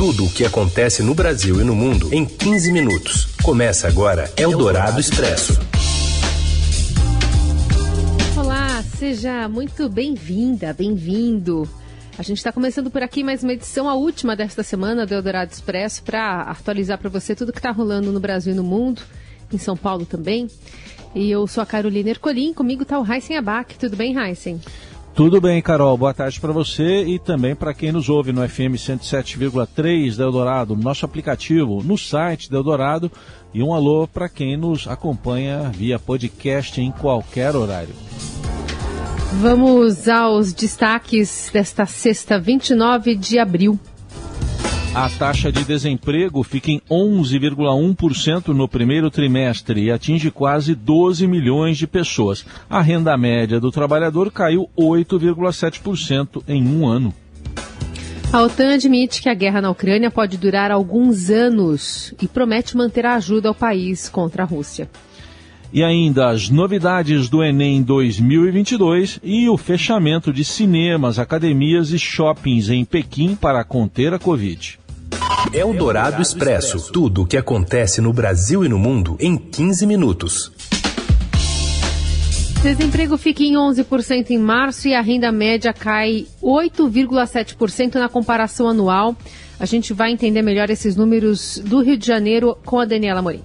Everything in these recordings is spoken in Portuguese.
Tudo o que acontece no Brasil e no mundo em 15 minutos. Começa agora Eldorado Expresso. Olá, seja muito bem-vinda, bem-vindo. A gente está começando por aqui mais uma edição, a última desta semana do Eldorado Expresso, para atualizar para você tudo que está rolando no Brasil e no mundo, em São Paulo também. E eu sou a Carolina Ercolim, comigo está o Heisen Abac. Tudo bem, Heisen? Tudo bem, Carol. Boa tarde para você e também para quem nos ouve no FM 107,3 da Eldorado, no nosso aplicativo, no site da Eldorado e um alô para quem nos acompanha via podcast em qualquer horário. Vamos aos destaques desta sexta, 29 de abril. A taxa de desemprego fica em 11,1% no primeiro trimestre e atinge quase 12 milhões de pessoas. A renda média do trabalhador caiu 8,7% em um ano. A OTAN admite que a guerra na Ucrânia pode durar alguns anos e promete manter a ajuda ao país contra a Rússia. E ainda as novidades do Enem 2022 e o fechamento de cinemas, academias e shoppings em Pequim para conter a Covid. Eldorado Expresso. Tudo o que acontece no Brasil e no mundo em 15 minutos. Desemprego fica em 11% em março e a renda média cai 8,7% na comparação anual. A gente vai entender melhor esses números do Rio de Janeiro com a Daniela Morim.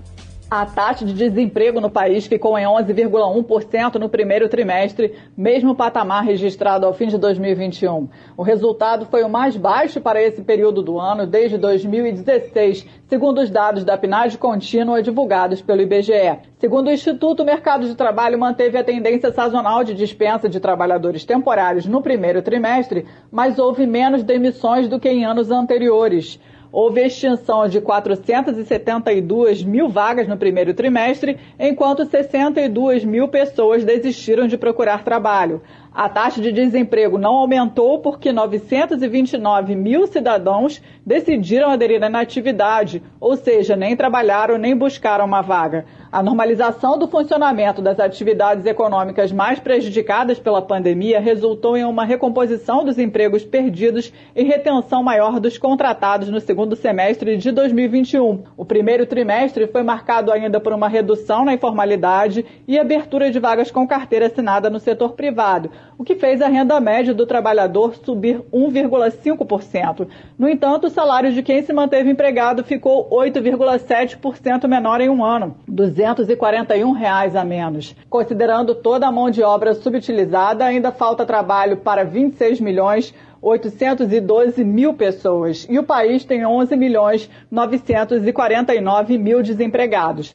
A taxa de desemprego no país ficou em 11,1% no primeiro trimestre, mesmo patamar registrado ao fim de 2021. O resultado foi o mais baixo para esse período do ano desde 2016, segundo os dados da PNAD contínua divulgados pelo IBGE. Segundo o Instituto, o mercado de trabalho manteve a tendência sazonal de dispensa de trabalhadores temporários no primeiro trimestre, mas houve menos demissões do que em anos anteriores houve extinção de 472 mil vagas no primeiro trimestre, enquanto 62 mil pessoas desistiram de procurar trabalho. A taxa de desemprego não aumentou porque 929 mil cidadãos decidiram aderir à inatividade, ou seja, nem trabalharam nem buscaram uma vaga. A normalização do funcionamento das atividades econômicas mais prejudicadas pela pandemia resultou em uma recomposição dos empregos perdidos e retenção maior dos contratados no segundo semestre de 2021. O primeiro trimestre foi marcado ainda por uma redução na informalidade e abertura de vagas com carteira assinada no setor privado, o que fez a renda média do trabalhador subir 1,5%. No entanto, o salário de quem se manteve empregado ficou 8,7% menor em um ano. 241 reais a menos. Considerando toda a mão de obra subutilizada, ainda falta trabalho para 26 milhões 812 mil pessoas e o país tem 11 milhões 949 mil desempregados.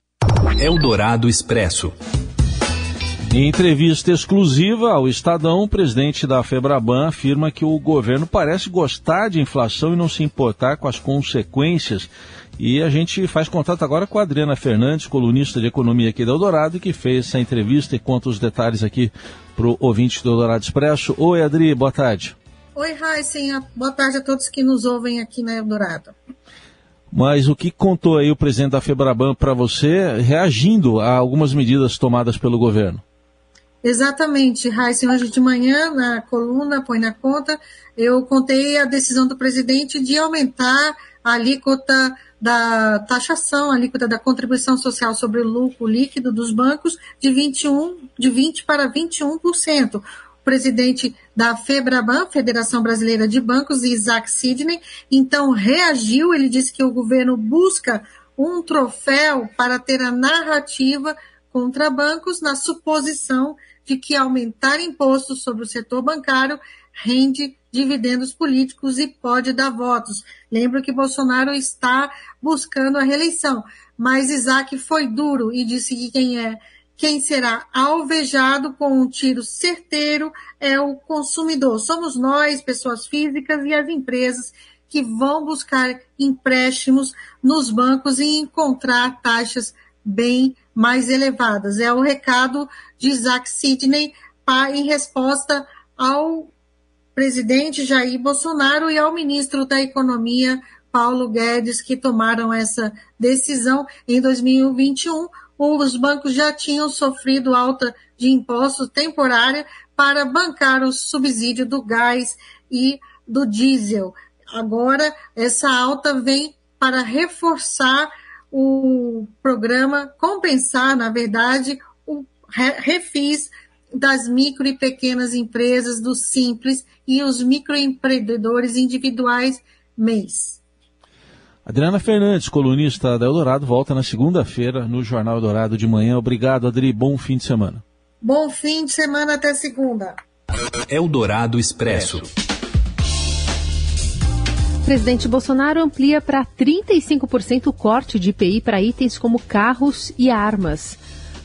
Eldorado Expresso. Em entrevista exclusiva ao Estadão, o presidente da Febraban afirma que o governo parece gostar de inflação e não se importar com as consequências e a gente faz contato agora com a Adriana Fernandes, colunista de economia aqui da Eldorado, que fez essa entrevista e conta os detalhes aqui para o ouvinte do Eldorado Expresso. Oi, Adri, boa tarde. Oi, Raíssen, boa tarde a todos que nos ouvem aqui na Eldorado. Mas o que contou aí o presidente da Febraban para você, reagindo a algumas medidas tomadas pelo governo? Exatamente, Raíssen, hoje de manhã, na coluna Põe na Conta, eu contei a decisão do presidente de aumentar a alíquota da taxação, a alíquota da contribuição social sobre o lucro líquido dos bancos de 21, de 20 para 21%. O presidente da FEBRABAN, Federação Brasileira de Bancos, Isaac Sidney, então reagiu, ele disse que o governo busca um troféu para ter a narrativa contra bancos na suposição de que aumentar impostos sobre o setor bancário rende dividendos políticos e pode dar votos. Lembro que Bolsonaro está buscando a reeleição, mas Isaac foi duro e disse que quem é quem será alvejado com um tiro certeiro é o consumidor. Somos nós, pessoas físicas e as empresas que vão buscar empréstimos nos bancos e encontrar taxas bem mais elevadas. É o recado de Isaac Sidney em resposta ao presidente Jair Bolsonaro e ao ministro da Economia, Paulo Guedes, que tomaram essa decisão em 2021. Os bancos já tinham sofrido alta de impostos temporária para bancar o subsídio do gás e do diesel. agora essa alta vem para reforçar o programa, compensar, na verdade, o refis das micro e pequenas empresas, do Simples e os microempreendedores individuais mês. Adriana Fernandes, colunista da Eldorado, volta na segunda-feira no Jornal Eldorado de manhã. Obrigado, Adri. Bom fim de semana. Bom fim de semana até segunda. Eldorado Expresso. Presidente Bolsonaro amplia para 35% o corte de IPI para itens como carros e armas.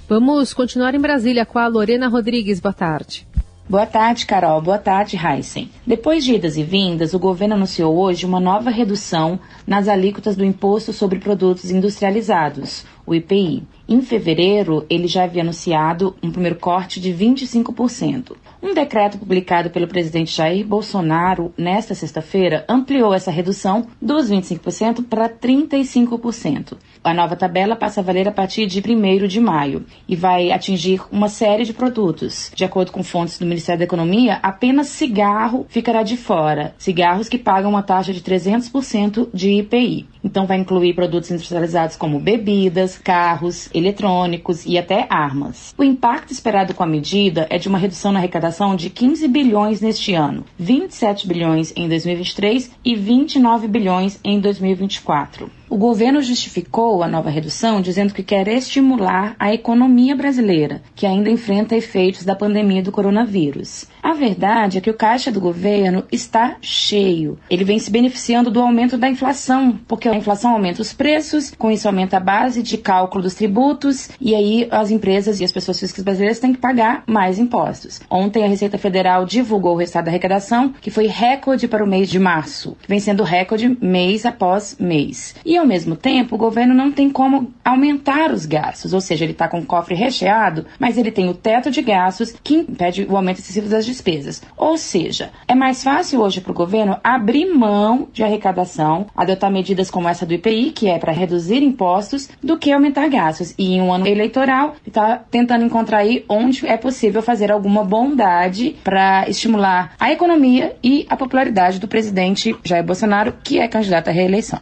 Vamos continuar em Brasília com a Lorena Rodrigues. Boa tarde. Boa tarde, Carol. Boa tarde, Heisen. Depois de idas e vindas, o governo anunciou hoje uma nova redução nas alíquotas do Imposto sobre Produtos Industrializados, o IPI. Em fevereiro, ele já havia anunciado um primeiro corte de 25%. Um decreto publicado pelo presidente Jair Bolsonaro nesta sexta-feira ampliou essa redução dos 25% para 35%. A nova tabela passa a valer a partir de 1 de maio e vai atingir uma série de produtos. De acordo com fontes do Ministério da Economia, apenas cigarro ficará de fora. Cigarros que pagam uma taxa de 300% de IPI. Então vai incluir produtos industrializados como bebidas, carros, eletrônicos e até armas. O impacto esperado com a medida é de uma redução na arrecadação de 15 bilhões neste ano, 27 bilhões em 2023 e 29 bilhões em 2024. O governo justificou a nova redução dizendo que quer estimular a economia brasileira, que ainda enfrenta efeitos da pandemia do coronavírus. A verdade é que o caixa do governo está cheio. Ele vem se beneficiando do aumento da inflação, porque a inflação aumenta os preços, com isso aumenta a base de cálculo dos tributos, e aí as empresas e as pessoas físicas brasileiras têm que pagar mais impostos. Ontem a Receita Federal divulgou o resultado da arrecadação, que foi recorde para o mês de março, que vem sendo recorde mês após mês. E e, ao mesmo tempo, o governo não tem como aumentar os gastos, ou seja, ele está com o cofre recheado, mas ele tem o teto de gastos que impede o aumento excessivo das despesas. Ou seja, é mais fácil hoje para o governo abrir mão de arrecadação, adotar medidas como essa do IPI, que é para reduzir impostos, do que aumentar gastos. E em um ano eleitoral, está tentando encontrar aí onde é possível fazer alguma bondade para estimular a economia e a popularidade do presidente Jair Bolsonaro, que é candidato à reeleição.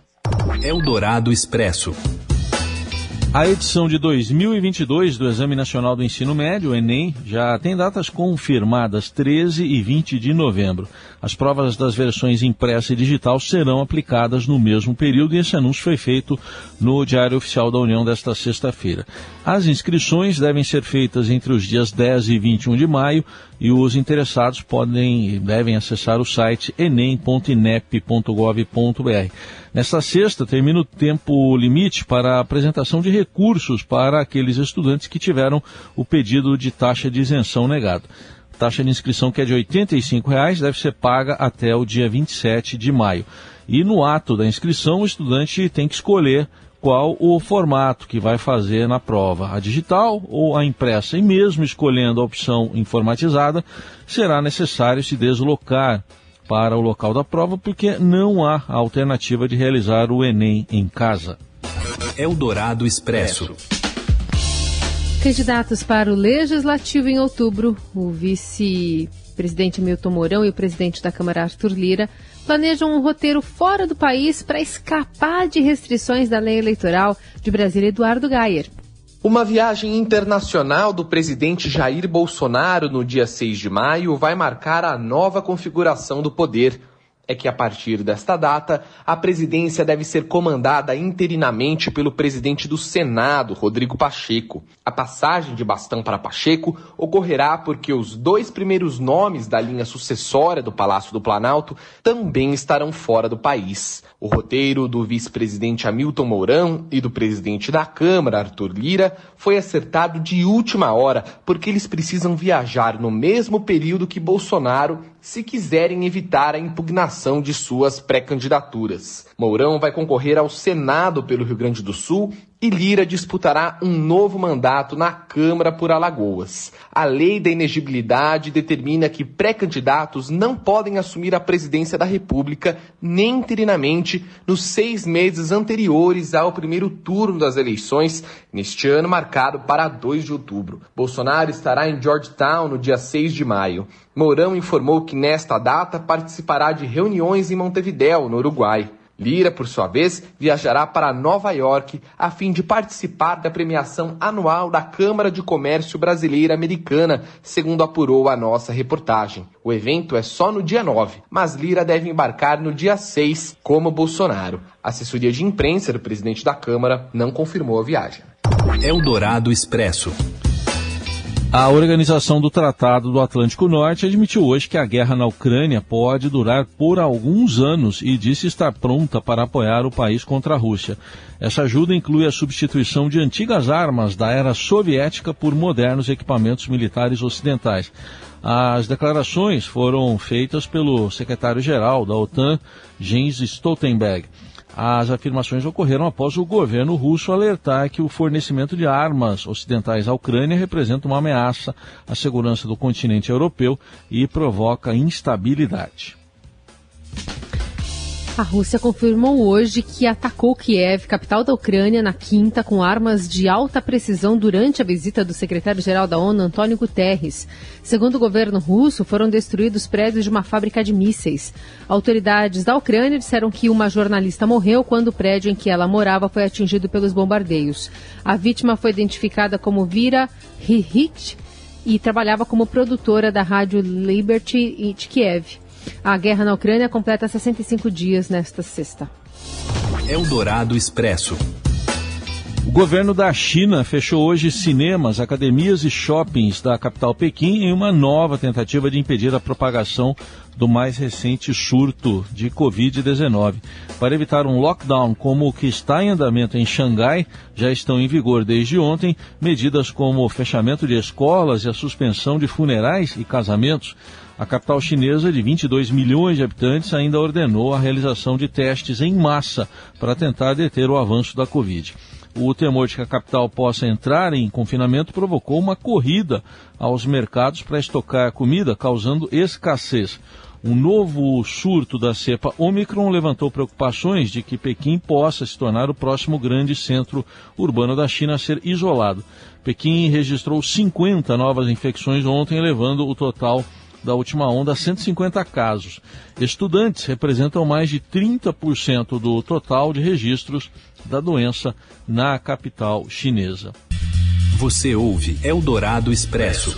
Eldorado Expresso. A edição de 2022 do Exame Nacional do Ensino Médio, Enem, já tem datas confirmadas 13 e 20 de novembro. As provas das versões impressa e digital serão aplicadas no mesmo período e esse anúncio foi feito no Diário Oficial da União desta sexta-feira. As inscrições devem ser feitas entre os dias 10 e 21 de maio e os interessados podem devem acessar o site enem.inep.gov.br. Nesta sexta, termina o tempo limite para a apresentação de recursos para aqueles estudantes que tiveram o pedido de taxa de isenção negado. taxa de inscrição que é de 85 reais, deve ser paga até o dia 27 de maio. E no ato da inscrição, o estudante tem que escolher qual o formato que vai fazer na prova, a digital ou a impressa. E mesmo escolhendo a opção informatizada, será necessário se deslocar para o local da prova, porque não há alternativa de realizar o Enem em casa. Eldorado Expresso. Candidatos para o Legislativo em outubro, o vice-presidente Milton Mourão e o presidente da Câmara Arthur Lira planejam um roteiro fora do país para escapar de restrições da lei eleitoral de Brasília Eduardo Gayer. Uma viagem internacional do presidente Jair Bolsonaro no dia 6 de maio vai marcar a nova configuração do poder é que a partir desta data, a presidência deve ser comandada interinamente pelo presidente do Senado, Rodrigo Pacheco. A passagem de bastão para Pacheco ocorrerá porque os dois primeiros nomes da linha sucessória do Palácio do Planalto também estarão fora do país. O roteiro do vice-presidente Hamilton Mourão e do presidente da Câmara, Arthur Lira, foi acertado de última hora porque eles precisam viajar no mesmo período que Bolsonaro se quiserem evitar a impugnação de suas pré-candidaturas. Mourão vai concorrer ao Senado pelo Rio Grande do Sul e Lira disputará um novo mandato na Câmara por Alagoas. A lei da inegibilidade determina que pré-candidatos não podem assumir a presidência da República nem interinamente nos seis meses anteriores ao primeiro turno das eleições, neste ano marcado para 2 de outubro. Bolsonaro estará em Georgetown no dia 6 de maio. Mourão informou que nesta data participará de reuniões em Montevidéu, no Uruguai. Lira, por sua vez, viajará para Nova York a fim de participar da premiação anual da Câmara de Comércio Brasileira Americana, segundo apurou a nossa reportagem. O evento é só no dia 9, mas Lira deve embarcar no dia 6, como Bolsonaro. A assessoria de imprensa do presidente da Câmara não confirmou a viagem. Eldorado Expresso. A Organização do Tratado do Atlântico Norte admitiu hoje que a guerra na Ucrânia pode durar por alguns anos e disse estar pronta para apoiar o país contra a Rússia. Essa ajuda inclui a substituição de antigas armas da era soviética por modernos equipamentos militares ocidentais. As declarações foram feitas pelo secretário-geral da OTAN, Jens Stoltenberg. As afirmações ocorreram após o governo russo alertar que o fornecimento de armas ocidentais à Ucrânia representa uma ameaça à segurança do continente europeu e provoca instabilidade. A Rússia confirmou hoje que atacou Kiev, capital da Ucrânia, na quinta, com armas de alta precisão durante a visita do secretário-geral da ONU, Antônio Guterres. Segundo o governo russo, foram destruídos prédios de uma fábrica de mísseis. Autoridades da Ucrânia disseram que uma jornalista morreu quando o prédio em que ela morava foi atingido pelos bombardeios. A vítima foi identificada como Vira Hihich e trabalhava como produtora da rádio Liberty de Kiev. A guerra na Ucrânia completa 65 dias nesta sexta. Eldorado Expresso. O governo da China fechou hoje cinemas, academias e shoppings da capital Pequim em uma nova tentativa de impedir a propagação do mais recente surto de Covid-19. Para evitar um lockdown como o que está em andamento em Xangai, já estão em vigor desde ontem medidas como o fechamento de escolas e a suspensão de funerais e casamentos. A capital chinesa, de 22 milhões de habitantes, ainda ordenou a realização de testes em massa para tentar deter o avanço da Covid. O temor de que a capital possa entrar em confinamento provocou uma corrida aos mercados para estocar comida, causando escassez. Um novo surto da cepa Omicron levantou preocupações de que Pequim possa se tornar o próximo grande centro urbano da China a ser isolado. Pequim registrou 50 novas infecções ontem, levando o total da última onda, 150 casos. Estudantes representam mais de 30% do total de registros da doença na capital chinesa. Você ouve Eldorado Expresso.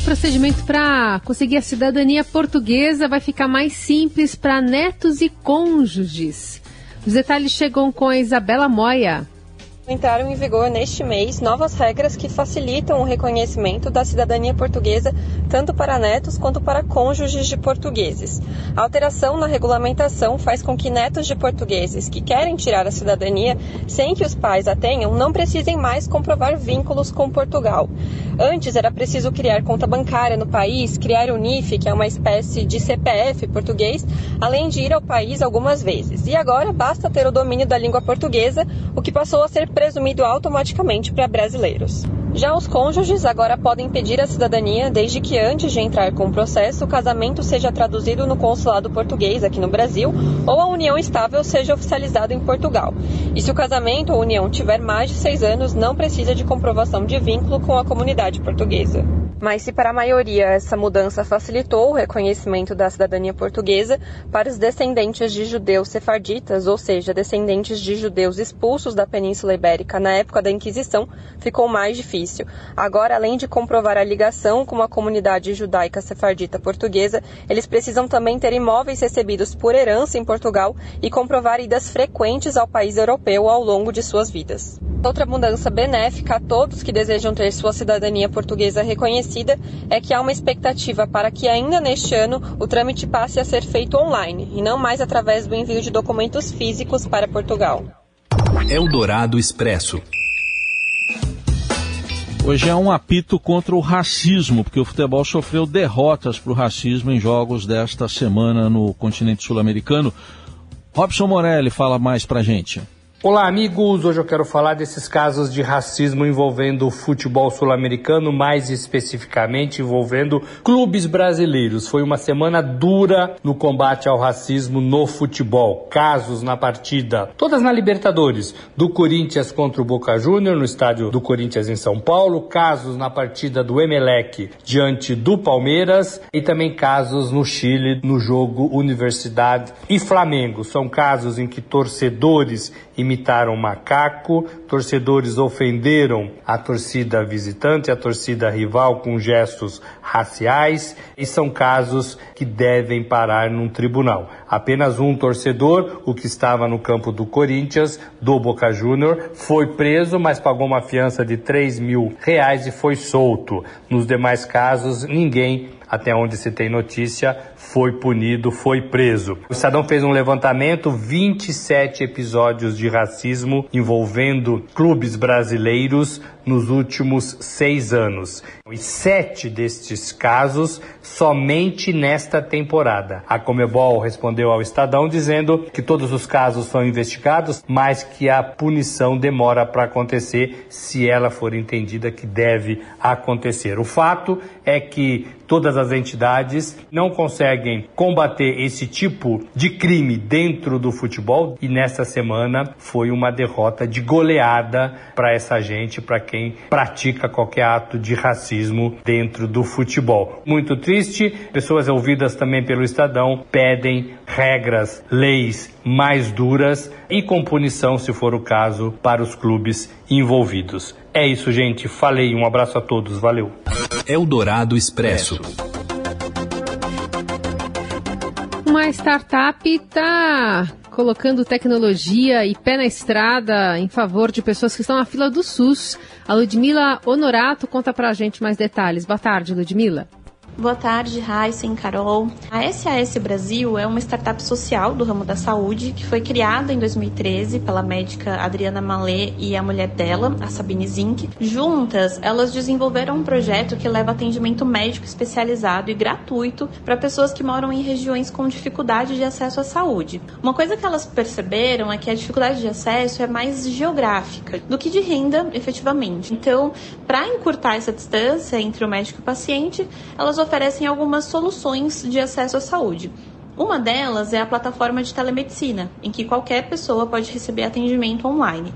O procedimento para conseguir a cidadania portuguesa vai ficar mais simples para netos e cônjuges. Os detalhes chegam com a Isabela Moia. Entraram em vigor neste mês novas regras que facilitam o reconhecimento da cidadania portuguesa tanto para netos quanto para cônjuges de portugueses. A alteração na regulamentação faz com que netos de portugueses que querem tirar a cidadania sem que os pais a tenham não precisem mais comprovar vínculos com Portugal. Antes era preciso criar conta bancária no país, criar o NIF, que é uma espécie de CPF português, além de ir ao país algumas vezes. E agora basta ter o domínio da língua portuguesa, o que passou a ser presumido automaticamente para brasileiros. Já os cônjuges agora podem pedir a cidadania desde que antes de entrar com o processo o casamento seja traduzido no consulado português aqui no Brasil ou a união estável seja oficializada em Portugal. E se o casamento ou união tiver mais de seis anos, não precisa de comprovação de vínculo com a comunidade portuguesa. Mas se para a maioria essa mudança facilitou o reconhecimento da cidadania portuguesa, para os descendentes de judeus sefarditas, ou seja, descendentes de judeus expulsos da Península Ibérica na época da Inquisição, ficou mais difícil. Agora, além de comprovar a ligação com a comunidade judaica sefardita portuguesa, eles precisam também ter imóveis recebidos por herança em Portugal e comprovar idas frequentes ao país europeu ao longo de suas vidas. Outra mudança benéfica a todos que desejam ter sua cidadania portuguesa reconhecida é que há uma expectativa para que ainda neste ano o trâmite passe a ser feito online e não mais através do envio de documentos físicos para Portugal. Eldorado Expresso. Hoje é um apito contra o racismo, porque o futebol sofreu derrotas para o racismo em jogos desta semana no continente sul-americano. Robson Morelli fala mais para gente. Olá, amigos. Hoje eu quero falar desses casos de racismo envolvendo o futebol sul-americano, mais especificamente envolvendo clubes brasileiros. Foi uma semana dura no combate ao racismo no futebol. Casos na partida, todas na Libertadores, do Corinthians contra o Boca Júnior, no estádio do Corinthians em São Paulo, casos na partida do Emelec diante do Palmeiras e também casos no Chile, no jogo Universidade e Flamengo. São casos em que torcedores imitaram macaco, torcedores ofenderam a torcida visitante, a torcida rival com gestos raciais e são casos que devem parar num tribunal. Apenas um torcedor, o que estava no campo do Corinthians, do Boca Júnior, foi preso, mas pagou uma fiança de 3 mil reais e foi solto. Nos demais casos, ninguém até onde se tem notícia, foi punido, foi preso. O Estadão fez um levantamento, 27 episódios de racismo envolvendo clubes brasileiros nos últimos seis anos. E sete destes casos somente nesta temporada. A Comebol respondeu ao Estadão dizendo que todos os casos são investigados, mas que a punição demora para acontecer se ela for entendida que deve acontecer. O fato é que todas as entidades não conseguem combater esse tipo de crime dentro do futebol e nessa semana foi uma derrota de goleada para essa gente, para quem pratica qualquer ato de racismo dentro do futebol. Muito triste, pessoas ouvidas também pelo Estadão pedem regras, leis mais duras e com punição, se for o caso, para os clubes envolvidos. É isso, gente. Falei. Um abraço a todos. Valeu. Eldorado Expresso. Uma startup está colocando tecnologia e pé na estrada em favor de pessoas que estão na fila do SUS. A Ludmila Honorato conta pra gente mais detalhes. Boa tarde, Ludmila. Boa tarde, Heisen, Carol. A SAS Brasil é uma startup social do ramo da saúde que foi criada em 2013 pela médica Adriana Malê e a mulher dela, a Sabine Zink. Juntas, elas desenvolveram um projeto que leva atendimento médico especializado e gratuito para pessoas que moram em regiões com dificuldade de acesso à saúde. Uma coisa que elas perceberam é que a dificuldade de acesso é mais geográfica do que de renda, efetivamente. Então, para encurtar essa distância entre o médico e o paciente, elas oferecem algumas soluções de acesso à saúde. Uma delas é a plataforma de telemedicina, em que qualquer pessoa pode receber atendimento online.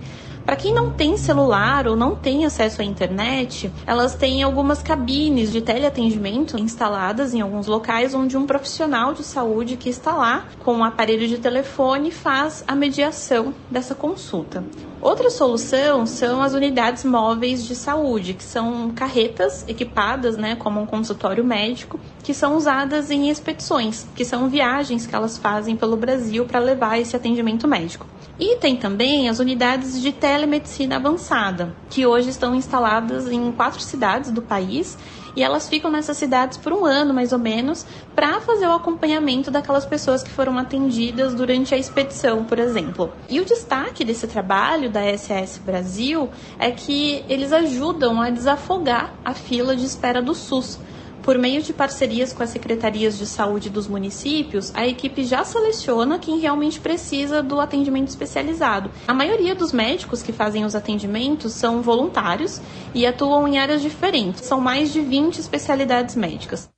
Para quem não tem celular ou não tem acesso à internet, elas têm algumas cabines de teleatendimento instaladas em alguns locais onde um profissional de saúde que está lá com um aparelho de telefone faz a mediação dessa consulta. Outra solução são as unidades móveis de saúde, que são carretas equipadas, né, como um consultório médico, que são usadas em expedições, que são viagens que elas fazem pelo Brasil para levar esse atendimento médico. E tem também as unidades de telemedicina avançada, que hoje estão instaladas em quatro cidades do país e elas ficam nessas cidades por um ano mais ou menos para fazer o acompanhamento daquelas pessoas que foram atendidas durante a expedição, por exemplo. E o destaque desse trabalho da SS Brasil é que eles ajudam a desafogar a fila de espera do SUS por meio de parcerias com as secretarias de saúde dos municípios, a equipe já seleciona quem realmente precisa do atendimento especializado. A maioria dos médicos que fazem os atendimentos são voluntários e atuam em áreas diferentes. São mais de 20 especialidades médicas.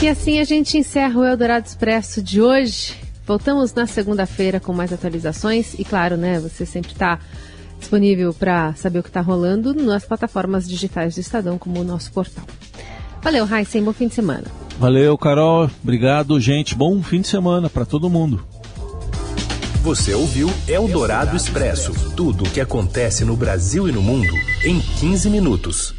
E assim a gente encerra o Eldorado Expresso de hoje. Voltamos na segunda-feira com mais atualizações e, claro, né, você sempre está disponível para saber o que está rolando nas plataformas digitais do Estadão, como o nosso portal. Valeu, Raíssen, bom fim de semana. Valeu, Carol. Obrigado, gente. Bom fim de semana para todo mundo. Você ouviu Eldorado Expresso tudo o que acontece no Brasil e no mundo em 15 minutos.